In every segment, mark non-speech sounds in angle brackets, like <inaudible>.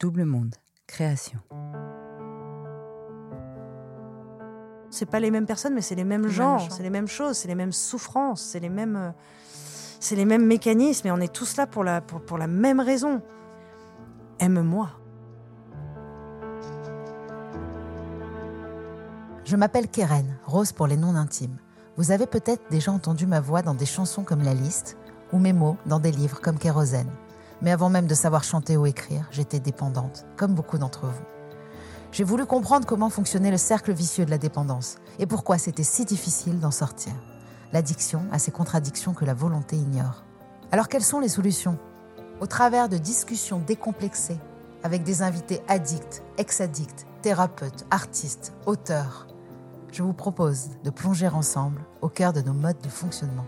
Double Monde, création. C'est pas les mêmes personnes, mais c'est les mêmes gens, c'est les mêmes choses, c'est les mêmes souffrances, c'est les mêmes, euh, c'est les mêmes mécanismes, et on est tous là pour la, pour, pour la même raison. Aime-moi. Je m'appelle Keren, Rose pour les noms intimes. Vous avez peut-être déjà entendu ma voix dans des chansons comme La Liste, ou mes mots dans des livres comme Kérosène. Mais avant même de savoir chanter ou écrire, j'étais dépendante, comme beaucoup d'entre vous. J'ai voulu comprendre comment fonctionnait le cercle vicieux de la dépendance et pourquoi c'était si difficile d'en sortir. L'addiction a ces contradictions que la volonté ignore. Alors quelles sont les solutions? Au travers de discussions décomplexées avec des invités addicts, ex-addicts, thérapeutes, artistes, auteurs, je vous propose de plonger ensemble au cœur de nos modes de fonctionnement.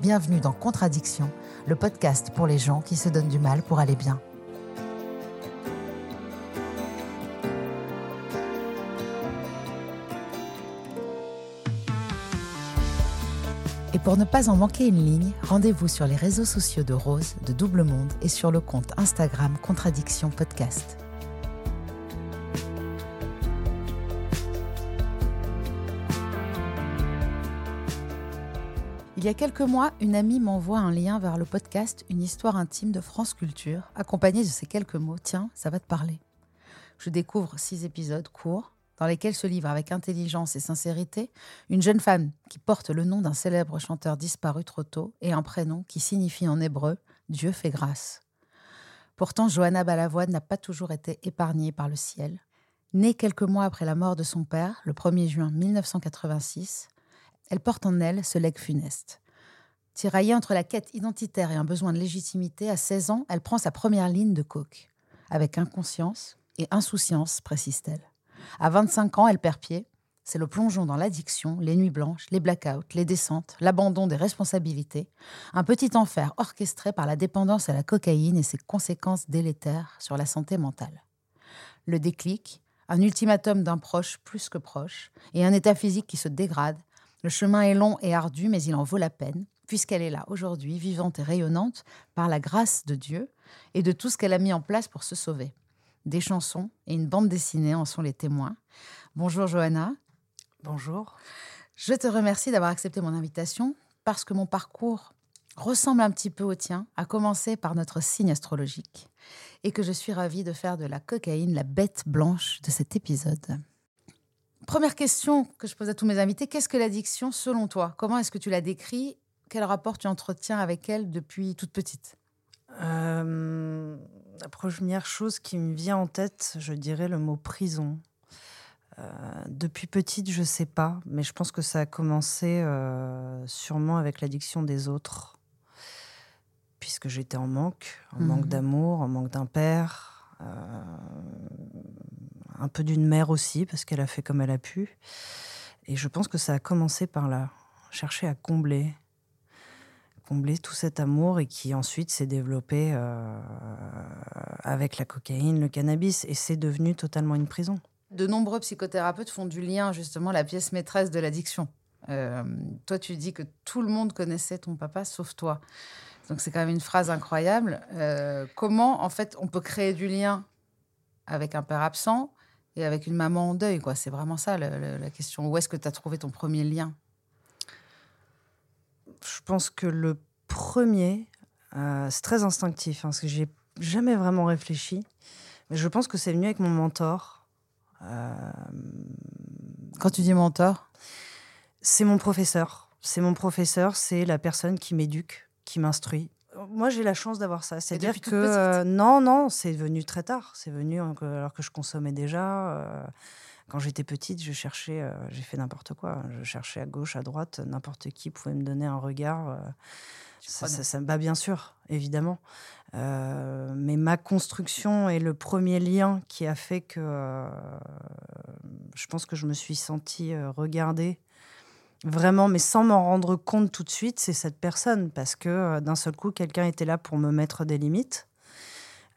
Bienvenue dans Contradiction, le podcast pour les gens qui se donnent du mal pour aller bien. Et pour ne pas en manquer une ligne, rendez-vous sur les réseaux sociaux de Rose, de Double Monde et sur le compte Instagram Contradiction Podcast. Il y a quelques mois, une amie m'envoie un lien vers le podcast Une histoire intime de France Culture, accompagné de ces quelques mots Tiens, ça va te parler. Je découvre six épisodes courts dans lesquels se livre avec intelligence et sincérité une jeune femme qui porte le nom d'un célèbre chanteur disparu trop tôt et un prénom qui signifie en hébreu Dieu fait grâce. Pourtant, Johanna Balavoine n'a pas toujours été épargnée par le ciel. Née quelques mois après la mort de son père, le 1er juin 1986, elle porte en elle ce legs funeste. Tiraillée entre la quête identitaire et un besoin de légitimité, à 16 ans, elle prend sa première ligne de coke. Avec inconscience et insouciance, précise-t-elle. À 25 ans, elle perd pied. C'est le plongeon dans l'addiction, les nuits blanches, les blackouts, les descentes, l'abandon des responsabilités. Un petit enfer orchestré par la dépendance à la cocaïne et ses conséquences délétères sur la santé mentale. Le déclic, un ultimatum d'un proche plus que proche, et un état physique qui se dégrade, le chemin est long et ardu, mais il en vaut la peine, puisqu'elle est là aujourd'hui, vivante et rayonnante, par la grâce de Dieu et de tout ce qu'elle a mis en place pour se sauver. Des chansons et une bande dessinée en sont les témoins. Bonjour Johanna. Bonjour. Je te remercie d'avoir accepté mon invitation parce que mon parcours ressemble un petit peu au tien, à commencer par notre signe astrologique, et que je suis ravie de faire de la cocaïne la bête blanche de cet épisode. Première question que je pose à tous mes invités, qu'est-ce que l'addiction selon toi? Comment est-ce que tu la décris? Quel rapport tu entretiens avec elle depuis toute petite? Euh, La première chose qui me vient en tête, je dirais le mot prison. depuis petite, je sais pas, mais je pense que ça a commencé euh, sûrement avec l'addiction des autres, puisque j'étais en manque, en manque Mhm. d'amour, en manque d'un père, euh, un peu d'une mère aussi, parce qu'elle a fait comme elle a pu. Et je pense que ça a commencé par là, chercher à combler, combler tout cet amour et qui ensuite s'est développé euh, avec la cocaïne, le cannabis, et c'est devenu totalement une prison. De nombreux psychothérapeutes font du lien, justement, la pièce maîtresse de l'addiction. Euh, toi, tu dis que tout le monde connaissait ton papa, sauf toi. Donc, c'est quand même une phrase incroyable. Euh, comment, en fait, on peut créer du lien avec un père absent et avec une maman en deuil quoi C'est vraiment ça la question. Où est-ce que tu as trouvé ton premier lien? Je pense que le premier, euh, c'est très instinctif, hein, parce que j'ai jamais vraiment réfléchi. Mais je pense que c'est venu avec mon mentor. Euh, Quand tu dis mentor? C'est mon professeur. C'est mon professeur, c'est la personne qui m'éduque, qui m'instruit. Moi, j'ai la chance d'avoir ça. C'est-à-dire que euh, non, non, c'est venu très tard. C'est venu en- alors que je consommais déjà. euh, quand j'étais petite, je cherchais, euh, j'ai fait n'importe quoi. Je cherchais à gauche, à droite, n'importe qui pouvait me donner un regard. ça, prenais? ça, ça me bat bien sûr, évidemment. Euh, mais ma construction est le premier lien qui a fait que euh, je pense que je me suis sentie regardée vraiment, mais sans m'en rendre compte tout de suite, c'est cette personne. Parce que euh, d'un seul coup, quelqu'un était là pour me mettre des limites,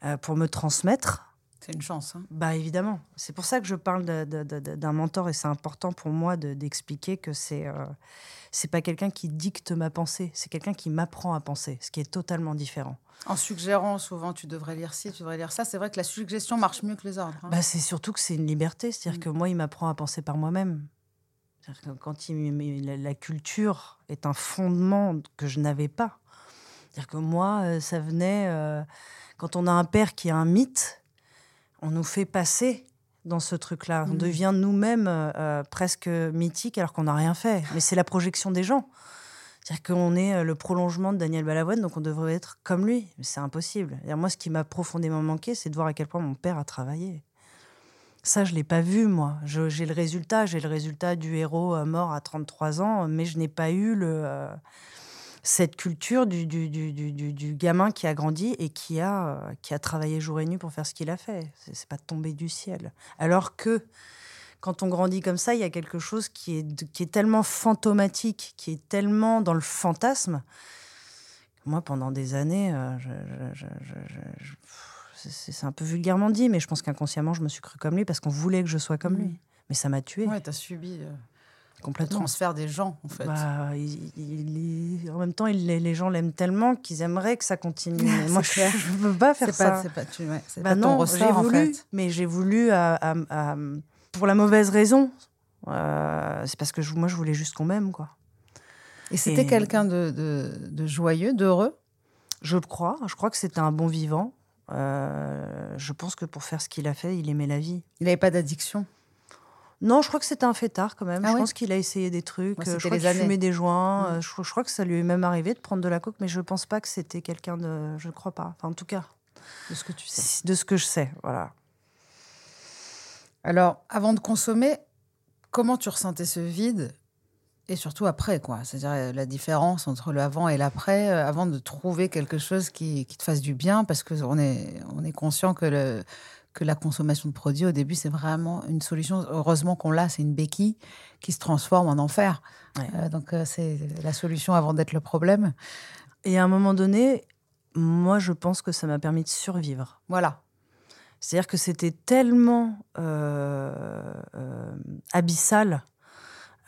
euh, pour me transmettre. C'est une chance. hein. Bah évidemment. C'est pour ça que je parle d'un mentor et c'est important pour moi de- d'expliquer que c'est euh, c'est pas quelqu'un qui dicte ma pensée, c'est quelqu'un qui m'apprend à penser, ce qui est totalement différent. En suggérant souvent, tu devrais lire ci, tu devrais lire ça. C'est vrai que la suggestion marche mieux que les ordres. hein. Bah, c'est surtout que c'est une liberté, c'est-à-dire Mm. que moi, il m'apprend à penser par moi-même. Que quand il, la, la culture est un fondement que je n'avais pas. C'est-à-dire que moi, euh, ça venait euh, quand on a un père qui a un mythe, on nous fait passer dans ce truc-là. On Mm. devient nous-mêmes euh, presque mythiques alors qu'on n'a rien fait. Mais c'est la projection des gens. C'est-à-dire qu'on est le prolongement de Daniel Balavoine, donc on devrait être comme lui. Mais c'est impossible. Moi, ce qui m'a profondément manqué, c'est de voir à quel point mon père a travaillé. Ça, je l'ai pas vu, moi. J'ai le résultat. J'ai le résultat du héros euh, mort à 33 ans, mais je n'ai pas eu euh, cette culture du, gamin qui a grandi et qui a, euh, qui a travaillé jour et nuit pour faire ce qu'il a fait. C'est c'est pas tombé du ciel. Alors que quand on grandit comme ça, il y a quelque chose qui est, qui est tellement fantomatique, qui est tellement dans le fantasme. Moi, pendant des années, je- c'est un peu vulgairement dit, mais je pense qu'inconsciemment, je me suis cru comme lui parce qu'on voulait que je sois comme lui. Mais ça m'a tué Ouais, tu as subi euh, le complètement. transfert des gens, en fait. Bah, il- il- il- en même temps, les, gens l'aiment tellement qu'ils aimeraient que ça continue. <laughs> Mais moi, je ne peux pas faire ça. c'est pas, tu, ouais, Bah pas ton non, ressort, j'ai en voulu, fait. mais j'ai voulu à- à- à- pour la mauvaise raison. Euh, c'est parce que je- moi, je voulais juste qu'on m'aime, quoi. Et c'était Et- quelqu'un de, de, de joyeux, d'heureux? Je le crois. Je crois que c'était un bon vivant. Euh, je pense que pour faire ce qu'il a fait, il aimait la vie. Il n'avait pas d'addiction? Non, je crois que c'était un fêtard quand même. Ah je ouais pense qu'il a essayé des trucs. Ouais, Euh, je crois qu'il fumait des joints. Mm. Euh, Je, je crois que ça lui est même arrivé de prendre de la coke, mais je pense pas que c'était quelqu'un de. Je ne crois pas. Enfin, en tout cas, De ce que tu sais. de ce que je sais. Voilà. Alors, avant de consommer, comment tu ressentais ce vide? Et surtout après, quoi. C'est-à-dire euh, la différence entre le avant et l'après, euh, avant de trouver quelque chose qui, qui te fasse du bien, parce qu'on est, on est conscient que, le, que la consommation de produits, au début, c'est vraiment une solution. Heureusement qu'on l'a, c'est une béquille qui se transforme en enfer. Ouais. Euh, donc, c'est la solution avant d'être le problème. Et à un moment donné, moi, je pense que ça m'a permis de survivre. Voilà. C'est-à-dire que c'était tellement euh, euh, abyssal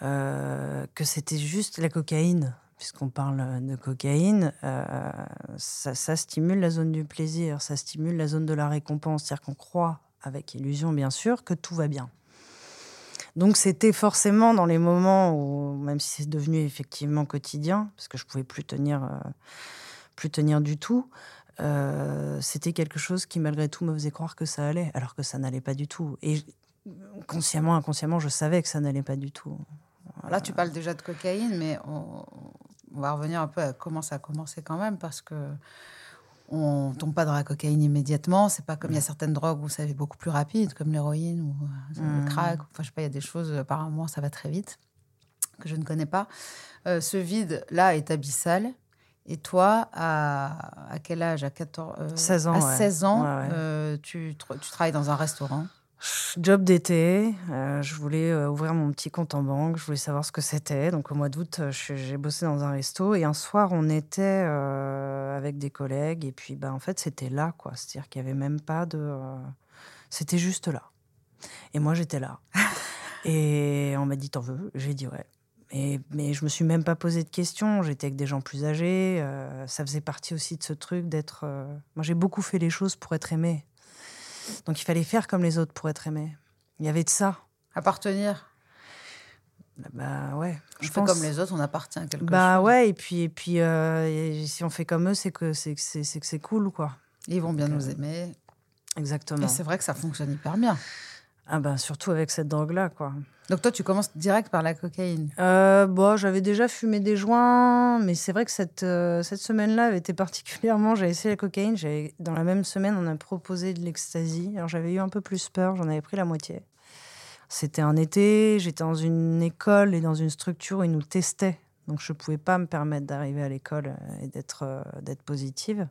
que c'était juste la cocaïne. Puisqu'on parle de cocaïne, euh, ça, stimule la zone du plaisir, ça stimule la zone de la récompense. C'est-à-dire qu'on croit, avec illusion bien sûr, que tout va bien. Donc c'était forcément dans les moments où, même si c'est devenu effectivement quotidien, parce que je pouvais plus tenir, euh, plus tenir du tout, euh, c'était quelque chose qui malgré tout me faisait croire que ça allait, alors que ça n'allait pas du tout. Et consciemment, inconsciemment, je savais que ça n'allait pas du tout. Là, tu parles déjà de cocaïne, mais on, on va revenir un peu à comment ça a commencé quand même, parce que on tombe pas dans la cocaïne immédiatement. C'est pas comme il y a certaines drogues où ça va beaucoup plus rapide, comme l'héroïne ou euh, le Mm. crack. Enfin, je sais pas, il y a des choses, euh, apparemment, ça va très vite, que je ne connais pas. Euh, ce vide-là est abyssal. Et toi, à, à quel âge? À 14, euh, 16 ans, À ouais. 16 ans, Ouais, ouais. euh, tu, tu travailles dans un restaurant. Job d'été, euh, je voulais euh, ouvrir mon petit compte en banque, je voulais savoir ce que c'était. Donc au mois d'août, euh, j'ai bossé dans un resto et un soir, on était avec des collègues et puis bah, en fait, c'était là, quoi. C'est-à-dire qu'il n'y avait même pas de. C'était juste là. Et moi, j'étais là. <laughs> et on m'a dit T'en veux? J'ai dit Ouais. Mais je me suis même pas posé de questions. J'étais avec des gens plus âgés. ça faisait partie aussi de ce truc d'être. Moi, j'ai beaucoup fait les choses pour être aimée. Donc il fallait faire comme les autres pour être aimé. Il y avait de ça. Appartenir. Bah ouais. On Je fait pense. comme les autres, on appartient à quelque Bah chose. ouais. Et puis et puis euh, et si on fait comme eux, c'est que c'est que c'est c'est que c'est cool quoi. Ils vont bien Donc, nous euh, aimer. Exactement. Et c'est vrai que ça fonctionne hyper bien. Ah ben surtout avec cette drogue là quoi. Donc toi, tu commences direct par la cocaïne. Euh, bon, j'avais déjà fumé des joints, mais c'est vrai que cette, euh, cette semaine-là avait été particulièrement. J'avais essayé la cocaïne. Dans la même semaine, on a proposé de l'ecstasy. Alors j'avais eu un peu plus peur, j'en avais pris la moitié. C'était un été, j'étais dans une école et dans une structure où ils nous testaient. Donc je ne pouvais pas me permettre d'arriver à l'école euh, et d'être euh, d'être positive.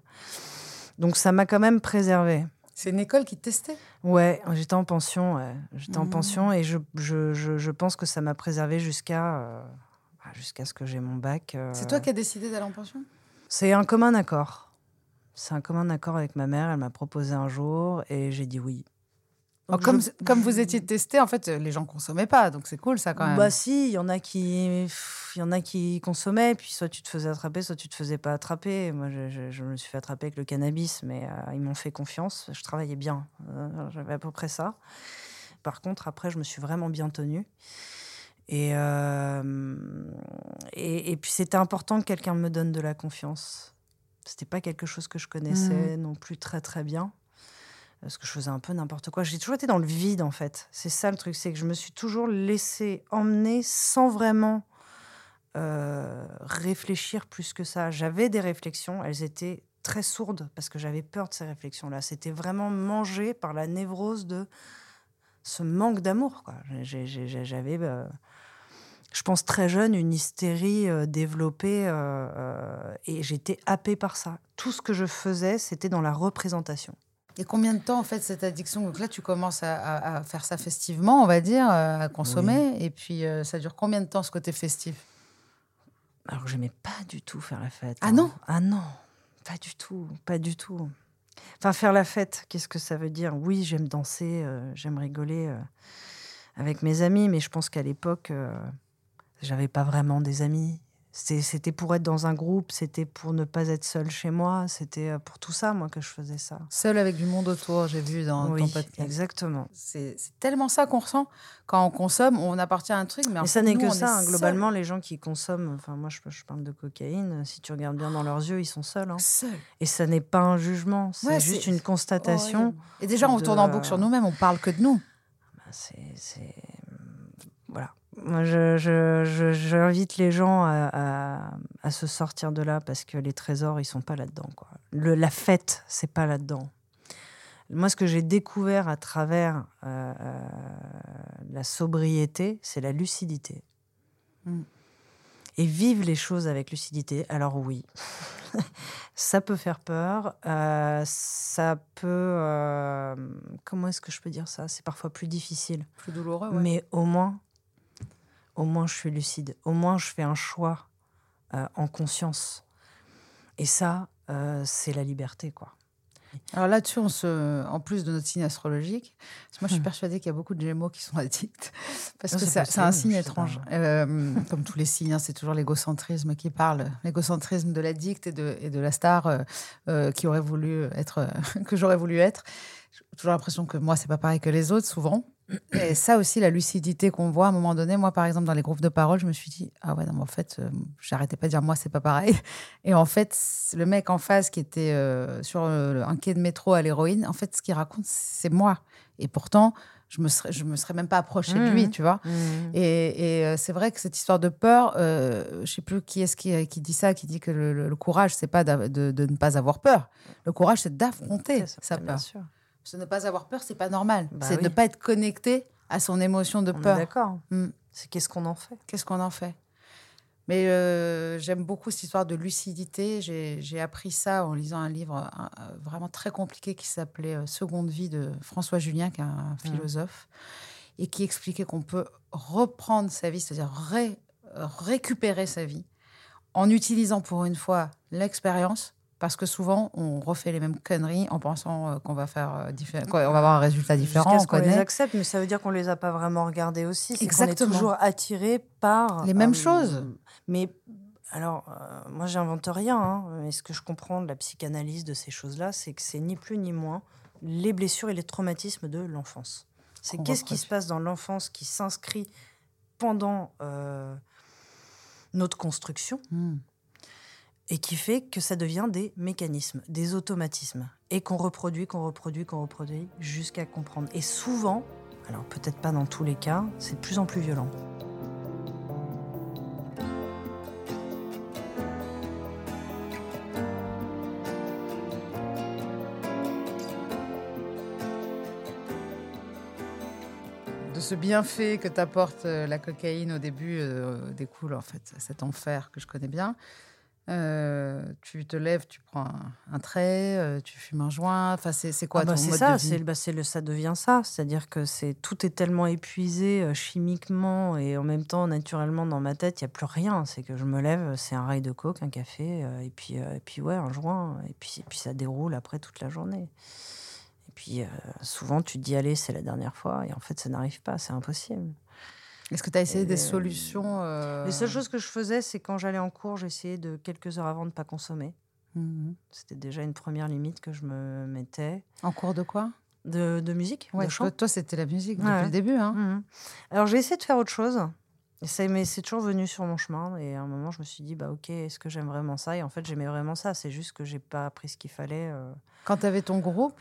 Donc ça m'a quand même préservée. C'est une école qui testait? Ouais, j'étais en pension. ouais. J'étais en Mhm. pension et je, je, je, je pense que ça m'a préservé jusqu'à euh, bah, jusqu'à ce que j'ai mon bac. euh. C'est toi qui as décidé d'aller en pension? C'est un commun accord. C'est un commun accord avec ma mère. Elle m'a proposé un jour et j'ai dit oui. Donc comme, je- comme vous étiez testé, en fait, les gens consommaient pas, donc c'est cool ça quand même. Bah si, il y en a qui, il y en a qui consommaient, puis soit tu te faisais attraper, soit tu te faisais pas attraper. Moi, je, je- je me suis fait attraper avec le cannabis, mais euh, ils m'ont fait confiance. Je travaillais bien, Euh, j'avais à peu près ça. Par contre, après, je me suis vraiment bien tenue. Et, euh, et, et puis c'était important que quelqu'un me donne de la confiance. C'était pas quelque chose que je connaissais non plus très très bien. Parce que je faisais un peu n'importe quoi. J'ai toujours été dans le vide, en fait. C'est ça le truc, c'est que je me suis toujours laissé emmener sans vraiment euh, réfléchir plus que ça. J'avais des réflexions, elles étaient très sourdes parce que j'avais peur de ces réflexions-là. C'était vraiment mangé par la névrose de ce manque d'amour. J'avais, euh, je pense très jeune, une hystérie euh, développée et j'étais happée par ça. Tout ce que je faisais, c'était dans la représentation. Et combien de temps en fait cette addiction? Donc là, tu commences à, à- à faire ça festivement, on va dire, euh, à consommer. Et puis euh, ça dure combien de temps ce côté festif? Alors que j'aimais pas du tout faire la fête. Ah hein. non? Ah non, pas du tout, pas du tout. Enfin, faire la fête, qu'est-ce que ça veut dire? Oui, j'aime danser, euh, j'aime rigoler euh, avec mes amis, mais je pense qu'à l'époque, j'avais pas vraiment des amis. C'était pour être dans un groupe, c'était pour ne pas être seule chez moi, c'était euh, pour tout ça, moi, que je faisais ça. Seul avec du monde autour, j'ai vu dans ton oui, podcast. exactement. C'est tellement ça qu'on ressent quand on consomme. On appartient à un truc, mais, Mais ça n'est que ça. hein. seul. Globalement, les gens qui consomment, enfin moi je, je parle de cocaïne, si tu regardes bien dans leurs yeux, ils sont seuls. hein. Seul. Et ça n'est pas un jugement, c'est Ouais, juste une constatation. Et déjà, on de- tourne en boucle sur nous-mêmes, on parle que de nous. Bah, c'est, c'est- Voilà. Moi, je, je, je- j'invite les gens à, à- à se sortir de là parce que les trésors, ils sont pas là-dedans. La fête, c'est pas là-dedans. Moi, ce que j'ai découvert à travers euh, euh, la sobriété, c'est la lucidité. Mm. Et vivre les choses avec lucidité. Alors oui, <laughs> ça peut faire peur. euh, ça peut... comment est-ce que je peux dire ça? C'est parfois plus difficile. Plus douloureux, ouais. Mais au moins, au moins, je suis lucide. Au moins, je fais un choix euh, en conscience. Et ça, euh, c'est la liberté, quoi. Alors là-dessus, on se... en plus de notre signe astrologique, parce que moi je suis persuadée qu'il y a beaucoup de gémeaux qui sont <laughs> addicts, parce que c'est un signe étrange. Euh, comme tous les signes, hein, c'est toujours l'égocentrisme qui parle, l'égocentrisme de l'addict et de, et de la star euh, euh, qui aurait voulu être, <laughs> que j'aurais voulu être. J'ai toujours l'impression que moi, c'est pas pareil que les autres, souvent. Et ça aussi, la lucidité qu'on voit à un moment donné, moi par exemple, dans les groupes de parole, je me suis dit, ah ouais, non, mais en fait, euh, j'arrêtais pas de dire moi, c'est pas pareil. <laughs> Et en fait, le mec en face qui était euh, sur euh, un quai de métro à l'héroïne, en fait, ce qu'il raconte, c'est moi. Et pourtant, je me serais, je me serais même pas approchée de lui, Mhm. tu vois. Mhm. Et, et, c'est vrai que cette histoire de peur, je sais plus qui est-ce qui, qui dit ça, qui dit que le, le- courage, c'est pas de, de ne pas avoir peur. Le courage, c'est d'affronter sa bien peur. sûr. Que ne pas avoir peur, c'est pas normal. Bah c'est de oui. ne pas être connecté à son émotion de On peur. d'accord. Mm. C'est qu'est-ce qu'on en fait? Qu'est-ce qu'on en fait? Mais euh, j'aime beaucoup cette histoire de lucidité. J'ai appris ça en lisant un livre un- un- vraiment très compliqué qui s'appelait euh, Seconde vie de François Julien, qui est un philosophe, et qui expliquait qu'on peut reprendre sa vie, c'est-à-dire ré- euh, récupérer sa vie, en utilisant pour une fois l'expérience. Parce que souvent, on refait les mêmes conneries en pensant euh, qu'on va faire euh, diffé- qu'on va avoir un résultat différent. Jusqu'à On ce qu'on les accepte, mais ça veut dire qu'on les a pas vraiment regardés aussi. C'est qu'on est Exactement. toujours attiré par Les mêmes euh, choses. Mais alors, euh, moi, j'invente rien. hein, mais ce que je comprends de la psychanalyse de ces choses-là, c'est que c'est ni plus ni moins les blessures et les traumatismes de l'enfance. C'est qu'est-ce qui se passe dans l'enfance qui s'inscrit pendant euh, notre construction Hmm. Et qui fait que ça devient des mécanismes, des automatismes, et qu'on reproduit, qu'on reproduit, qu'on reproduit, jusqu'à comprendre. Et souvent, alors peut-être pas dans tous les cas, c'est de plus en plus violent. ce bienfait que t'apporte euh, la cocaïne au début euh, découle en fait cet enfer que je connais bien. Euh, tu te lèves, tu prends un, un trait, euh, tu fumes un joint. Enfin, c'est quoi Ah bah, ton c'est mode ça, de bah, c'est le ça devient ça, c'est-à-dire que c'est tout est tellement épuisé euh, chimiquement et en même temps naturellement dans ma tête, il y a plus rien, c'est que je me lève, c'est un rail de coke, un café et puis et puis ouais, un joint et puis et puis ça déroule après toute la journée. Et puis souvent tu te dis allez, c'est la dernière fois et en fait ça n'arrive pas, c'est impossible. Est-ce que tu as essayé des Euh, solutions euh, Les seules choses que je faisais, c'est quand j'allais en cours, j'essayais de quelques heures avant de pas consommer. Mhm. C'était déjà une première limite que je me mettais. En cours de quoi? De, de musique, Ouais, de chant. toi, toi, c'était la musique depuis Ouais. le début. Hein Mhm. Alors j'ai essayé de faire autre chose. Mais c'est toujours venu sur mon chemin. Et à un moment, je me suis dit, bah ok, est-ce que j'aime vraiment ça? Et en fait, j'aimais vraiment ça. C'est juste que j'ai pas appris ce qu'il fallait. euh. Quand tu avais ton groupe,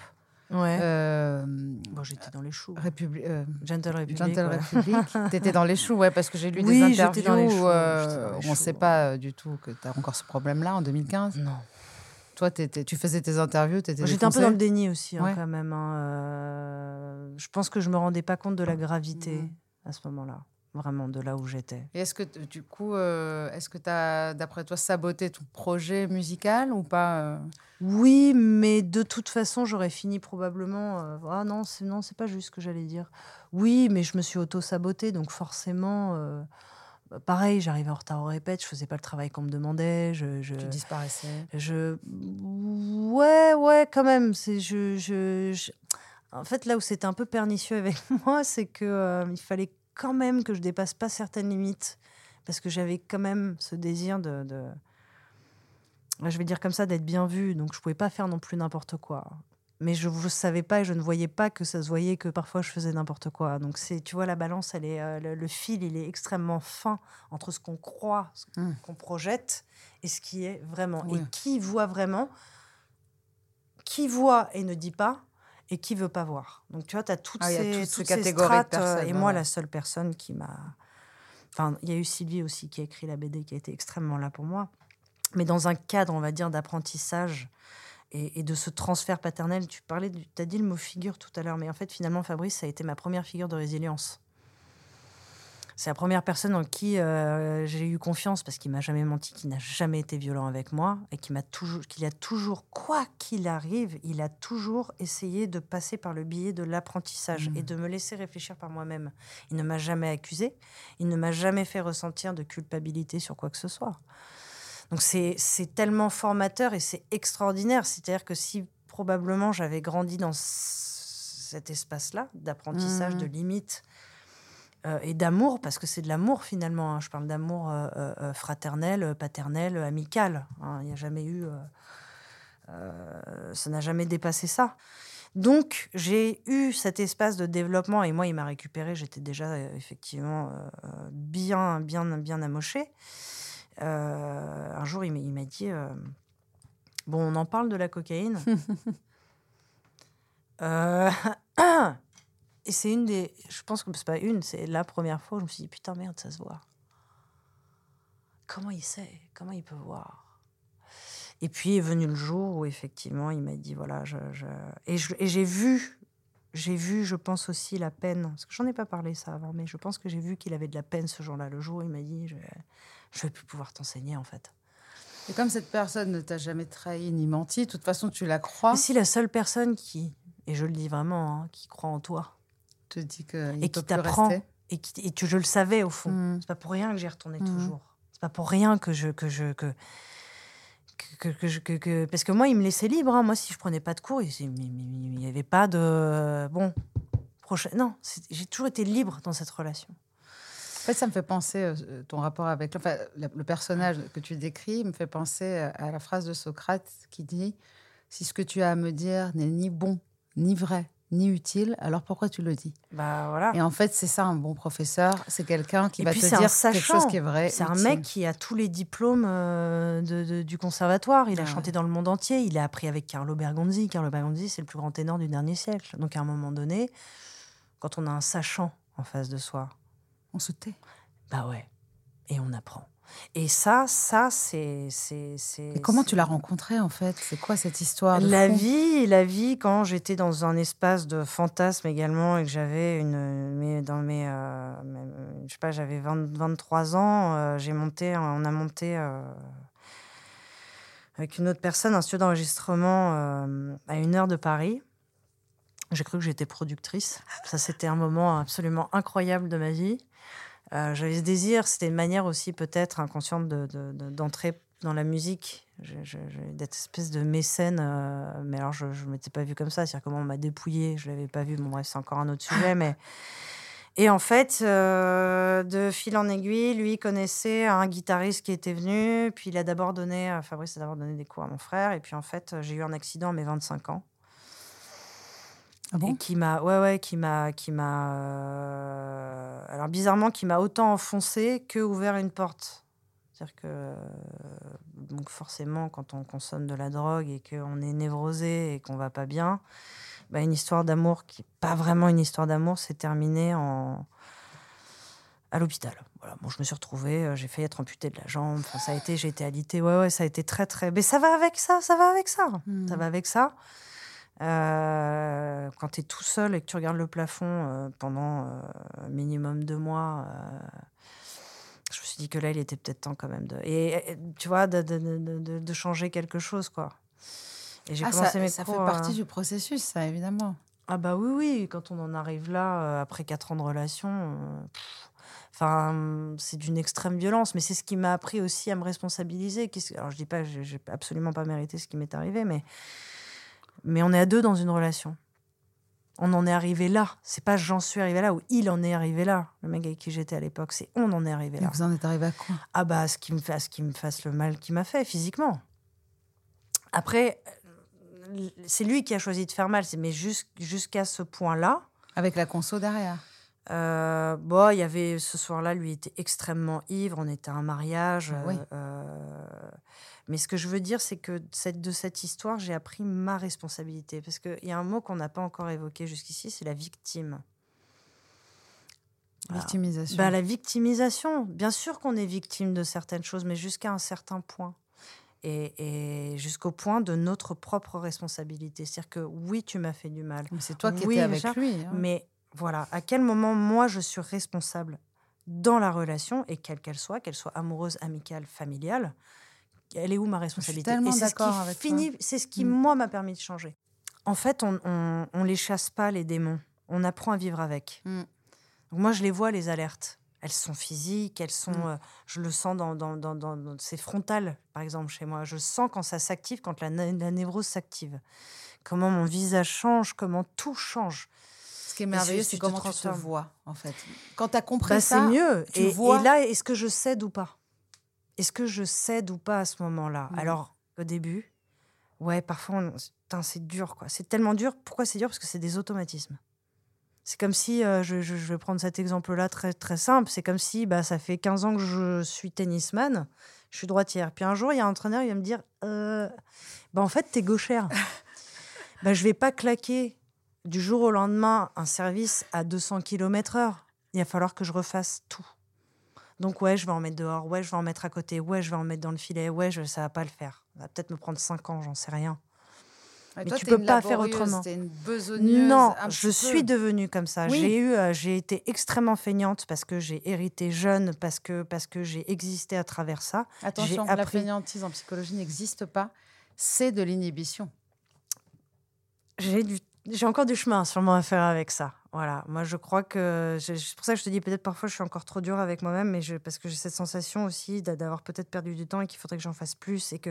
Ouais. euh, Bon, j'étais dans les choux. Républi- euh, Gentle Republic. Gentle ouais. République, <laughs> tu étais dans les choux, ouais, parce que j'ai lu Oui, des interviews dans les où choux, euh, j'étais dans les on ne choux, sait pas euh, du tout que tu as encore ce problème-là en 2015. Non. Toi, t'étais- tu faisais tes interviews, tu étais Moi, J'étais un peu dans le déni aussi, hein, Ouais. quand même. hein, euh, Je pense que je me rendais pas compte de la gravité Mhm. à ce moment-là. Vraiment, de là où j'étais. Et est-ce que, t- du coup, euh, est-ce que tu as, d'après toi, saboté ton projet musical ou pas euh? Oui, mais de toute façon, j'aurais fini probablement. euh, ah non, c'est non, c'est pas juste ce que j'allais dire. Oui, mais je me suis auto-sabotée, donc forcément, euh, pareil, j'arrivais en retard au répète, je faisais pas le travail qu'on me demandait. Je, je, Tu disparaissais je, ouais, ouais, quand même. C'est je, je, je- En fait, là où c'était un peu pernicieux avec <laughs> moi, c'est que euh, il fallait quand même que je dépasse pas certaines limites, parce que j'avais quand même ce désir de, de- Ouais, je vais dire comme ça, d'être bien vue. Donc, je pouvais pas faire non plus n'importe quoi. Mais je ne savais pas et je ne voyais pas que ça se voyait que parfois je faisais n'importe quoi. Donc, c'est, tu vois, la balance, elle est, euh, le, le fil, il est extrêmement fin entre ce qu'on croit, ce Mm. qu'on projette et ce qui est vraiment. Oui. Et qui voit vraiment, qui voit et ne dit pas, et qui veut pas voir. Donc, tu vois, tu as toutes Ah, ces, toutes catégories strates, euh, personnes, Et ouais, moi, la seule personne qui m'a. Enfin, il y a eu Sylvie aussi qui a écrit la BD, qui a été extrêmement là pour moi. Mais dans un cadre, on va dire, d'apprentissage et, et de ce transfert paternel. Tu parlais, tu as dit le mot figure tout à l'heure, mais en fait, finalement, Fabrice, ça a été ma première figure de résilience. C'est la première personne en qui euh, j'ai eu confiance parce qu'il m'a jamais menti, qu'il n'a jamais été violent avec moi et qu'il m'a toujours, qu'il a toujours, quoi qu'il arrive, il a toujours essayé de passer par le biais de l'apprentissage et de me laisser réfléchir par moi-même. Il ne m'a jamais accusé, il ne m'a jamais fait ressentir de culpabilité sur quoi que ce soit. Donc c'est c'est tellement formateur et c'est extraordinaire. C'est-à-dire que si probablement j'avais grandi dans cet espace-là d'apprentissage, Mhm. de limites euh, et d'amour, parce que c'est de l'amour finalement. hein. Je parle d'amour euh, euh, fraternel, paternel, amical. hein. Il n'y a jamais eu... ça n'a jamais dépassé ça. Donc, j'ai eu cet espace de développement et moi, il m'a récupéré. J'étais déjà effectivement bien, bien, bien amoché. Euh, un jour, il m'a- il m'a dit euh, Bon, on en parle de la cocaïne. <laughs> Euh, <clears throat> Et c'est une des. Je pense que c'est pas une, c'est la première fois où je me suis dit putain, merde, ça se voit. Comment il sait? Comment il peut voir? Et puis est venu le jour où effectivement il m'a dit voilà, je, je... et j'ai vu, j'ai vu, je pense aussi la peine, parce que j'en ai pas parlé ça avant, mais je pense que j'ai vu qu'il avait de la peine ce jour-là. Le jour où il m'a dit je, je vais plus pouvoir t'enseigner en fait. Et comme cette personne ne t'a jamais trahi ni menti, de toute façon tu la crois. Mais si la seule personne qui, et je le dis vraiment, hein, qui croit en toi, te dit que et qui t'apprend et, qui, et tu, je le savais au fond. Mm. C'est pas pour rien que j'y retournais mm. toujours. C'est pas pour rien que je que je que que, que, que, parce que moi il me laissait libre. Hein. Moi si je prenais pas de cours, il n'y avait pas de bon prochain. Non, j'ai toujours été libre dans cette relation. En fait, ça me fait penser, euh, ton rapport avec enfin, le personnage que tu décris me fait penser à la phrase de Socrate qui dit Si ce que tu as à me dire n'est ni bon, ni vrai, ni utile, alors pourquoi tu le dis? Bah voilà. Et en fait, c'est ça un bon professeur, c'est quelqu'un qui va te dire quelque chose qui est vrai. C'est un mec qui a tous les diplômes euh, de, du conservatoire. Il a chanté dans le monde entier. Il a appris avec Carlo Bergonzi. Carlo Bergonzi, c'est le plus grand ténor du dernier siècle. Donc à un moment donné, quand on a un sachant en face de soi, on se tait. Bah ouais. Et on apprend. Et ça, ça, c'est. comment tu l'as rencontré en fait? C'est quoi cette histoire La vie, la vie, quand j'étais dans un espace de fantasme également et que j'avais une. Mais dans mes. Euh, je sais pas, j'avais 23 ans, euh, j'ai monté. On a monté. Euh, avec une autre personne, un studio d'enregistrement à une heure de Paris. J'ai cru que j'étais productrice. Ça, c'était un moment absolument incroyable de ma vie. Euh, j'avais ce désir, c'était une manière aussi peut-être inconsciente d'entrer de, dans la musique, d'être espèce de mécène. Euh, mais alors, je ne m'étais pas vue comme ça, c'est-à-dire comment on m'a dépouillé, je ne l'avais pas vu. Bon, bref, c'est encore un autre sujet, mais. <laughs> Et en fait, euh, de fil en aiguille, lui connaissait un guitariste qui était venu, puis il a d'abord donné, Fabrice a d'abord donné des cours à mon frère, et puis en fait, j'ai eu un accident à mes 25 ans. Ah bon? Qui m'a ouais ouais qui m'a qui m'a euh, alors bizarrement qui m'a autant enfoncé que ouvert une porte c'est-à-dire que donc forcément quand on consomme de la drogue et qu'on est névrosé et qu'on va pas bien bah, une histoire d'amour qui pas vraiment une histoire d'amour s'est terminée en à l'hôpital. Voilà, bon, je me suis retrouvée, euh, j'ai failli être amputée de la jambe. Enfin, ça a été, j'ai été alitée. Ouais, ouais, ça a été très, très. Mais ça va avec ça, ça va avec ça, ça hmm. va avec ça. Euh, quand tu es tout seul et que tu regardes le plafond euh, pendant euh, minimum deux mois, je me suis dit que là, il était peut-être temps quand même de. Et, tu vois, de, de, de, de, changer quelque chose, quoi. Et j'ai ah, commencé ça, mes ça fait partie du processus, ça, évidemment. Ah, bah oui, oui. Quand on en arrive là, après quatre ans de relation. Enfin, c'est d'une extrême violence, mais c'est ce qui m'a appris aussi à me responsabiliser. Alors, je dis pas, j'ai absolument pas mérité ce qui m'est arrivé, mais mais on est à deux dans une relation. On en est arrivé là. C'est pas j'en suis arrivé là ou il en est arrivé là. Le mec avec qui j'étais à l'époque, c'est on en est arrivé là. vous en êtes arrivé à quoi? Ah bah ce qui me fasse, qui me fasse le mal qu'il m'a fait physiquement. Après, c'est lui qui a choisi de faire mal, mais jusqu'à ce point-là. Avec la conso derrière. Euh, bon, il y avait ce soir-là, lui était extrêmement ivre. On était à un mariage. Ah euh, mais ce que je veux dire, c'est que cette, de cette histoire, j'ai appris ma responsabilité. Parce qu'il y a un mot qu'on n'a pas encore évoqué jusqu'ici, c'est la victime. Victimisation. Bah, la victimisation. Bien sûr qu'on est victime de certaines choses, mais jusqu'à un certain point. Et, jusqu'au point de notre propre responsabilité. C'est-à-dire que oui, tu m'as fait du mal. C'est toi qui étais avec lui. Hein. Mais voilà, à quel moment moi je suis responsable dans la relation, et quelle qu'elle soit, qu'elle soit amoureuse, amicale, familiale, elle est où ma responsabilité? Je suis d'accord avec fini, C'est ce qui, mm. moi, m'a permis de changer. En fait, on, on, les chasse pas, les démons. On apprend à vivre avec. Mm. moi, je les vois, les alertes. Elles sont physiques, elles sont. Mm. Euh, je le sens dans, dans, dans, dans, C'est frontal, par exemple, chez moi. Je sens quand ça s'active, quand la, la névrose s'active. Comment mon visage change, comment tout change. Ce qui est merveilleux, c'est comment tu te vois, en fait. Quand tu as compris bah, ça, c'est mieux. Tu et, vois... et là, est-ce que je cède ou pas? Est-ce que je cède ou pas à ce moment-là? Mmh. Alors, au début, ouais, parfois, c'est dur, quoi. C'est tellement dur. Pourquoi c'est dur? Parce que c'est des automatismes. C'est comme si, euh, je, vais prendre cet exemple-là très, très simple, c'est comme si bah, ça fait 15 ans que je suis tennisman, je suis droitière. Puis un jour, il y a un entraîneur, il va me dire euh, bah, En fait, t'es gauchère. <laughs> bah, je vais pas claquer du jour au lendemain un service à 200 km/h. Il va falloir que je refasse tout. Donc ouais, je vais en mettre dehors, ouais, je vais en mettre à côté, ouais, je vais en mettre dans le filet, ouais, je, ça va pas le faire. Ça va peut-être me prendre 5 ans, j'en sais rien. Mais Mais toi, tu peux pas faire autrement. une besogneuse. Non, un je suis devenue comme ça. Oui. J'ai eu, euh, j'ai été extrêmement feignante parce que j'ai hérité jeune, parce que parce que j'ai existé à travers ça. Attention, la fainéantise en psychologie n'existe pas. C'est de l'inhibition. J'ai du, j'ai encore du chemin sûrement à faire avec ça. Voilà. Moi, je crois que c'est pour ça que je te dis peut-être parfois je suis encore trop dure avec moi-même, mais je, parce que j'ai cette sensation aussi d'a- d'avoir peut-être perdu du temps et qu'il faudrait que j'en fasse plus et que.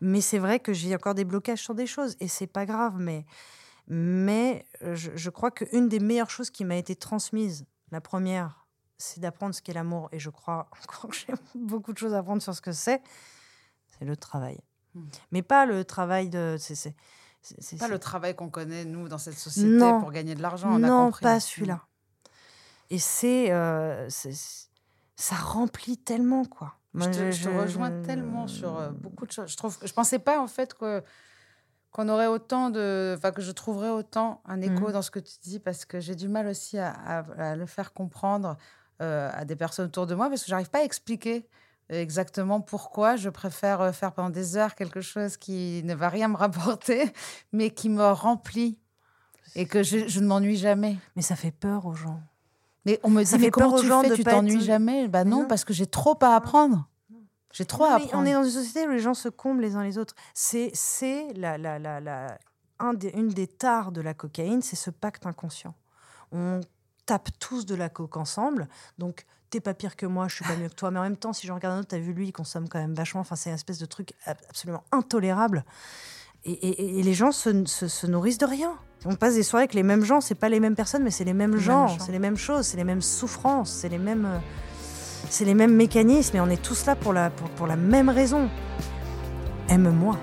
Mais c'est vrai que j'ai encore des blocages sur des choses et c'est pas grave. Mais mais je, je crois qu'une des meilleures choses qui m'a été transmise, la première, c'est d'apprendre ce qu'est l'amour. Et je crois <laughs> encore que j'ai beaucoup de choses à apprendre sur ce que c'est. C'est le travail. Hmm. Mais pas le travail de. c'est- c'est- Pas le travail qu'on connaît, nous, dans cette société, Non. pour gagner de l'argent. on a non, compris. pas celui-là. Et c'est, euh, ça remplit tellement quoi. Je te, je te rejoins je- tellement sur euh, beaucoup de choses. Je trouve, je pensais pas en fait que qu'on aurait autant de, enfin que je trouverais autant un écho Mhm. dans ce que tu dis parce que j'ai du mal aussi à, à- à le faire comprendre euh, à des personnes autour de moi parce que j'arrive pas à expliquer exactement pourquoi je préfère euh, faire pendant des heures quelque chose qui ne va rien me rapporter <laughs> mais qui me remplit et que je, je ne m'ennuie jamais. Mais ça fait peur aux gens. Mais on me dit, Ça mais fait peur comment tu fais? Tu t'ennuies être- jamais? Bah Mais non, non. parce que j'ai trop à apprendre. J'ai trop à Non, mais apprendre. on est dans une société où les gens se comblent les uns les autres. C'est, c'est la, la, la, la- un des, une des tares de la cocaïne, c'est ce pacte inconscient. On tape tous de la coke ensemble, donc t'es pas pire que moi, je suis pas mieux que toi, mais en même temps, si je regarde un autre, t'as vu lui, il consomme quand même vachement. Enfin, c'est une espèce de truc ab- absolument intolérable. Et, et- et les gens se, se- se nourrissent de rien. On passe des soirées avec les mêmes gens, c'est pas les mêmes personnes, mais c'est les mêmes Les mêmes gens, gens. c'est les mêmes choses, c'est les mêmes souffrances, c'est les mêmes. euh, c'est les mêmes mécanismes et on est tous là pour la, pour, pour la même raison. Aime-moi.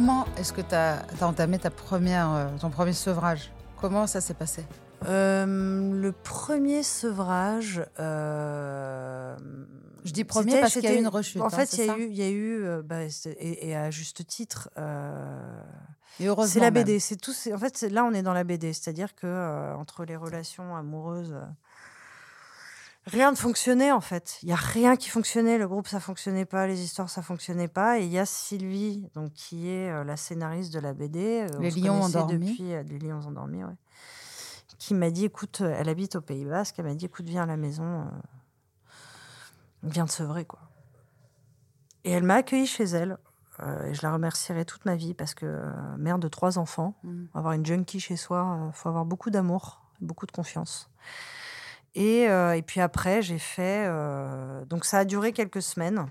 Comment est-ce que tu as, entamé ta première, euh, ton premier sevrage? Comment ça s'est passé? Euh, le premier sevrage. euh, Je dis premier parce qu'il y a eu une rechute. En hein, fait, il y a eu, il y a eu bah, et, et à juste titre. euh, Et heureusement. C'est la. BD. C'est tout. En fait, là, on est dans la BD. C'est-à-dire que entre les relations amoureuses, rien ne fonctionnait en fait. Il y a rien qui fonctionnait. Le groupe, ça fonctionnait pas. Les histoires, ça fonctionnait pas. Et il y a Sylvie, donc qui est euh, la scénariste de la BD. euh, on Les lions. Depuis euh, les lions endormis, ouais. Qui m'a dit, écoute, euh, elle habite au Pays Basque. Elle m'a dit, écoute, viens à la maison. euh, viens de sevrer, quoi. Et elle m'a accueillie chez elle. Euh, et je la remercierai toute ma vie parce que euh, mère de trois enfants, Mhm. avoir une junkie chez soi, il faut avoir beaucoup d'amour, beaucoup de confiance. Et, euh, et puis après, j'ai fait. euh, donc ça a duré quelques semaines.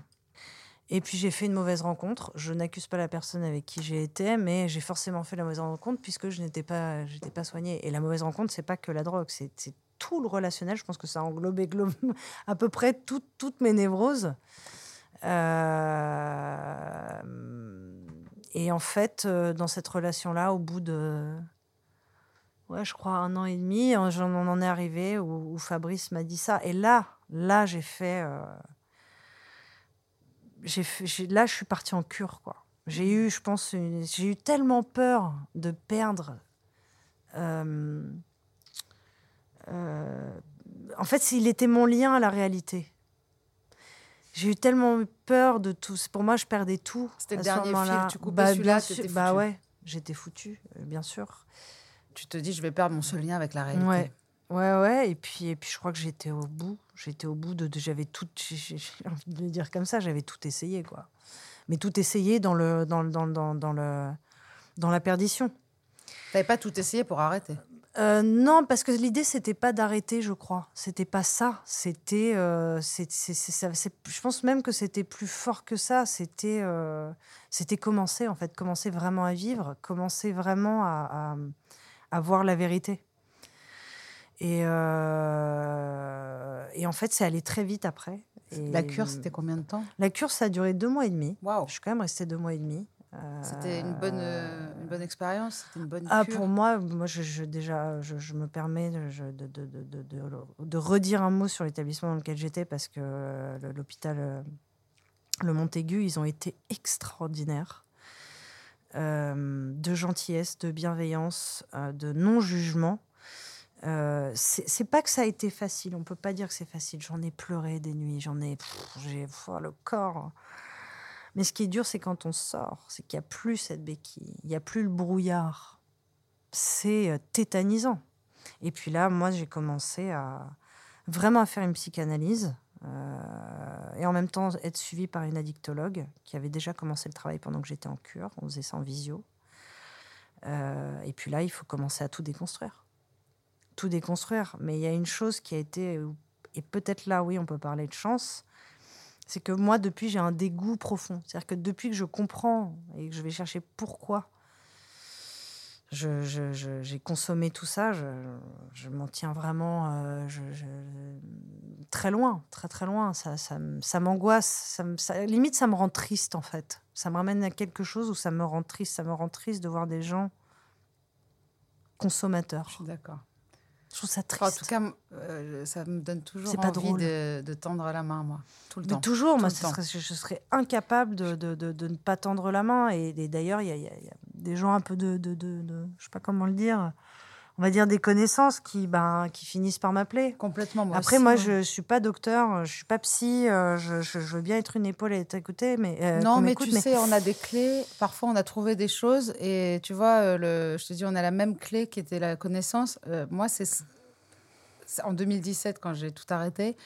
Et puis j'ai fait une mauvaise rencontre. Je n'accuse pas la personne avec qui j'ai été, mais j'ai forcément fait la mauvaise rencontre puisque je n'étais pas, j'étais pas soignée. Et la mauvaise rencontre, c'est pas que la drogue, c'est tout le relationnel. Je pense que ça a englobé glo- <laughs> à peu près tout- toutes mes névroses. Euh, et en fait, dans cette relation-là, au bout de, ouais, je crois un an et demi, on j'en- on en est arrivé où, où Fabrice m'a dit ça. Et là, là, j'ai fait, euh, j'ai fait- j'ai- là, je suis partie en cure, quoi. J'ai eu, je pense, j'ai eu tellement peur de perdre. euh, euh, en fait, s'il était mon lien à la réalité. J'ai eu tellement peur de tout. Pour moi, je perdais tout. C'était le dernier fil. Tu coupais Bah, celui-là. Bah ouais, j'étais foutue, bien sûr. Tu te dis, je vais perdre mon seul lien avec la réalité. Ouais. Ouais, ouais. Et puis, et puis, je crois que j'étais au bout. J'étais au bout de. de- j'avais tout. <laughs> J'ai envie de le dire comme ça. J'avais tout essayé, quoi. Mais tout essayé dans le dans le dans, le- dans, dans le dans la perdition. T'avais pas tout essayé pour arrêter? Euh, non, parce que l'idée c'était pas d'arrêter, je crois. C'était pas ça. C'était, euh, je pense même que c'était plus fort que ça. C'était, euh, c'était commencer en fait, commencer vraiment à vivre, commencer vraiment à, à, à voir la vérité. Et, euh, et en fait, c'est allé très vite après. Et La cure, c'était combien de temps? La cure, ça a duré deux mois et demi. Waouh. Je suis quand même restée deux mois et demi. C'était une bonne, euh, une bonne expérience, c'était une bonne Ah, pour moi, moi je, je- déjà, je, je me permets de, de, de, de, redire un mot sur l'établissement dans lequel j'étais parce que euh, le- l'hôpital, euh, le Montaigu, ils ont été extraordinaires. Euh, de gentillesse, de bienveillance, euh, de non-jugement. Euh, c'est pas que ça a été facile, on peut pas dire que c'est facile. J'en ai pleuré des nuits, j'en ai. J'ai le corps. Mais ce qui est dur, c'est quand on sort, c'est qu'il n'y a plus cette béquille, il n'y a plus le brouillard. C'est tétanisant. Et puis là, moi, j'ai commencé à vraiment à faire une psychanalyse euh, et en même temps être suivie par une addictologue qui avait déjà commencé le travail pendant que j'étais en cure. On faisait ça en visio. Euh, et puis là, il faut commencer à tout déconstruire. Tout déconstruire. Mais il y a une chose qui a été, et peut-être là, oui, on peut parler de chance, c'est que moi, depuis, j'ai un dégoût profond. C'est-à-dire que depuis que je comprends et que je vais chercher pourquoi je- je- je- j'ai consommé tout ça, je, je m'en tiens vraiment euh, très loin, très très loin. Ça, ça, m'angoisse, ça, me- ça- limite ça me rend triste en fait. Ça me ramène à quelque chose où ça me rend triste. Ça me rend triste de voir des gens consommateurs. Je suis d'accord. Je trouve ça triste. En tout cas, euh, ça me donne toujours pas envie drôle. de, de tendre la main, moi, tout le Mais temps. toujours, Tout moi, serait- je, serais incapable de, de, de- ne pas tendre la main. Et, et d'ailleurs, il y, a- il y a il y a des gens un peu de, de, de, de- je sais pas comment le dire, on va dire des connaissances qui, ben, qui finissent par m'appeler. Complètement. Moi Après, aussi, moi, ouais. je suis pas docteur, je suis pas psy, euh, je, je- je veux bien être une épaule et t'écouter, mais euh, non, mais tu sais, on a des clés. Parfois, on a trouvé des choses. Et tu vois, euh, le, je te dis, on a la même clé qui était la connaissance. Euh, moi, c'est en 2017, quand j'ai tout arrêté.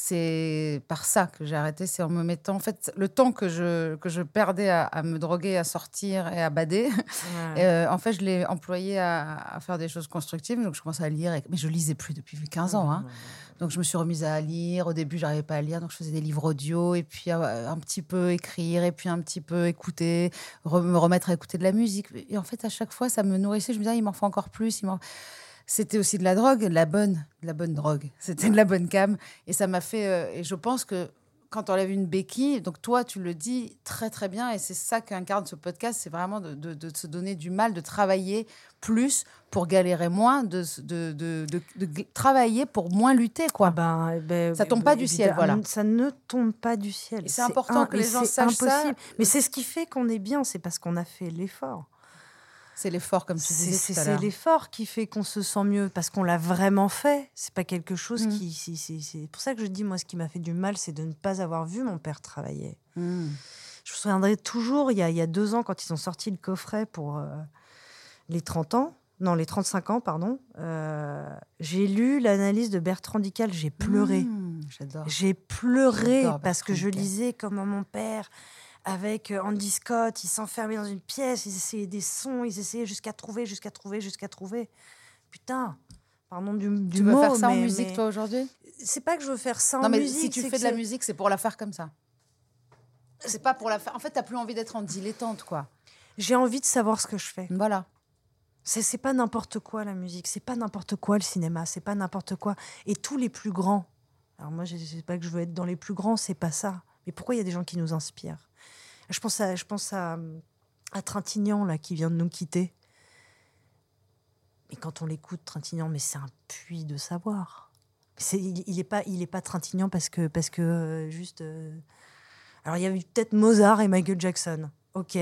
C'est par ça que j'ai arrêté. C'est en me mettant. En fait, le temps que je, que je perdais à, à me droguer, à sortir et à bader, Ouais. <laughs> euh, en fait, je l'ai employé à, à faire des choses constructives. Donc, je commençais à lire. et- Mais je lisais plus depuis 15 ans. hein. Donc, je me suis remise à lire. Au début, j'arrivais pas à lire, donc je faisais des livres audio, et puis euh, un petit peu écrire, et puis un petit peu écouter, re- me remettre à écouter de la musique. Et en fait, à chaque fois, ça me nourrissait. Je me disais, ah, il m'en faut encore plus. il m'en- C'était aussi de la drogue, de la bonne, de la bonne drogue. C'était de la bonne cam. Et ça m'a fait. euh, et je pense que quand on enlève une béquille, donc toi, tu le dis très très bien, et c'est ça qu'incarne ce podcast, c'est vraiment de, de- de se donner du mal, de travailler plus pour galérer moins, de, de, travailler pour moins lutter, quoi. Ah ben, eh ben, Ça tombe pas du ciel, voilà. Ça ne tombe pas du ciel. C'est important que les gens sachent ça. impossible. Mais c'est ce qui fait qu'on est bien, c'est parce qu'on a fait l'effort. C'est l'effort, comme tu disais c'est- tout à c'est l'heure. l'effort qui fait qu'on se sent mieux parce qu'on l'a vraiment fait. C'est pas quelque chose Mm. qui. c'est- pour ça que je dis, moi, ce qui m'a fait du mal, c'est de ne pas avoir vu mon père travailler. Mm. Je me souviendrai toujours, il y a, il y a deux ans, quand ils ont sorti le coffret pour euh, les 30 ans, non, les 35 ans, pardon, euh, j'ai lu l'analyse de Bertrand Dical, j'ai pleuré. Mm, J'adore. J'ai pleuré parce que je lisais comment mon père, avec euh, Andy Scott, ils s'enfermaient dans une pièce, ils essayaient des sons, ils essayaient jusqu'à trouver, jusqu'à trouver, jusqu'à trouver. Putain, pardon du, du Tu veux mot, faire ça en musique, mais toi, aujourd'hui? C'est pas que je veux faire ça Non, en mais musique. si tu fais de la musique, c'est pour la faire comme ça. C'est pas pour la faire. En fait, t'as plus envie d'être en dilettante, quoi. J'ai envie de savoir ce que je fais. Voilà. C'est c'est pas n'importe quoi la musique, c'est pas n'importe quoi le cinéma, c'est pas n'importe quoi. Et tous les plus grands. Alors moi, je sais pas que je veux être dans les plus grands, c'est pas ça. Mais pourquoi il y a des gens qui nous inspirent? Je pense à, je pense à, à Trintignant là qui vient de nous quitter. Et quand on l'écoute, Trintignant, mais c'est un puits de savoir. Il, il est pas, il est pas Trintignant parce que, parce que euh, juste. euh, Alors il y avait peut-être Mozart et Michael Jackson. Ok,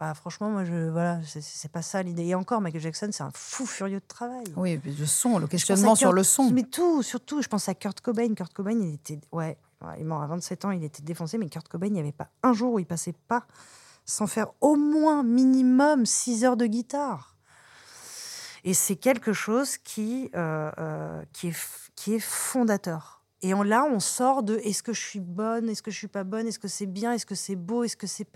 bah, franchement, moi, je, voilà, c'est- pas ça l'idée. Et encore, Michael Jackson, c'est un fou furieux de travail. Oui, le son, le questionnement sur Kurt- le son. Mais tout, surtout, je pense à Kurt Cobain. Kurt Cobain, il était. Ouais, il est mort à 27 ans, il était défoncé, mais Kurt Cobain, il n'y avait pas un jour où il passait pas sans faire au moins minimum 6 heures de guitare. Et c'est quelque chose qui, euh, euh, qui, est, qui est fondateur. Et on, là, on sort de est-ce que je suis bonne, est-ce que je suis pas bonne, est-ce que c'est bien, est-ce que c'est beau, est-ce que c'est.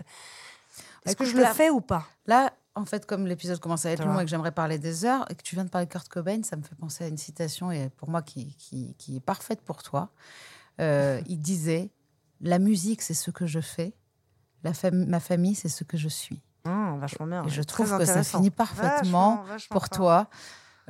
Est-ce que je le fais ou pas? Là, en fait, comme l'épisode commence à être long et que j'aimerais parler des heures, et que tu viens de parler de Kurt Cobain, ça me fait penser à une citation, et pour moi, qui, qui, qui est parfaite pour toi. Euh, il disait La musique, c'est ce que je fais. La fam- ma famille, c'est ce que je suis. Hum, Vachement bien. Et je trouve que ça finit parfaitement Vachement, vachement pour toi,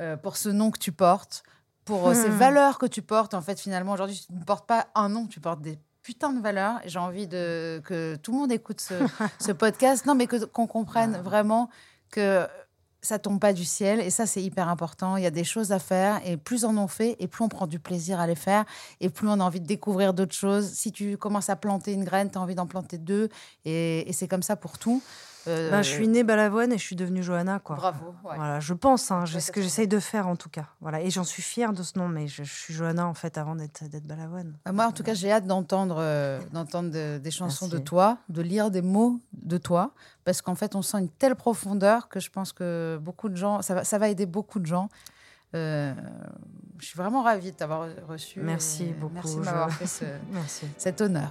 euh, pour ce nom que tu portes, pour euh, ces Hmm. valeurs que tu portes. En fait, finalement, aujourd'hui, tu ne portes pas un nom, tu portes des putain de valeur. et J'ai envie de, que tout le monde écoute ce, <laughs> ce podcast. Non, mais qu'on comprenne vraiment que ça tombe pas du ciel. Et ça, c'est hyper important. Il y a des choses à faire. Et plus on en fait, et plus on prend du plaisir à les faire. Et plus on a envie de découvrir d'autres choses. Si tu commences à planter une graine, tu as envie d'en planter deux. Et, et c'est comme ça pour tout. Euh, Ben, je suis née Balavoine et je suis devenue Johanna, quoi. Bravo. ouais. Voilà, je pense, hein, c'est ce t'as que j'essaye de faire en tout cas. Voilà, et j'en suis fière de ce nom, mais je, je suis Johanna en fait avant d'être Balavoine. Euh, Moi, en tout cas, j'ai hâte d'entendre euh, d'entendre de- des chansons de toi, de lire des mots de toi, parce qu'en fait, on sent une telle profondeur que je pense que beaucoup de gens, ça va, ça va aider beaucoup de gens. Euh, je suis vraiment ravie de t'avoir reçu. Merci beaucoup, Merci de m'avoir fait ce- <laughs> cet honneur.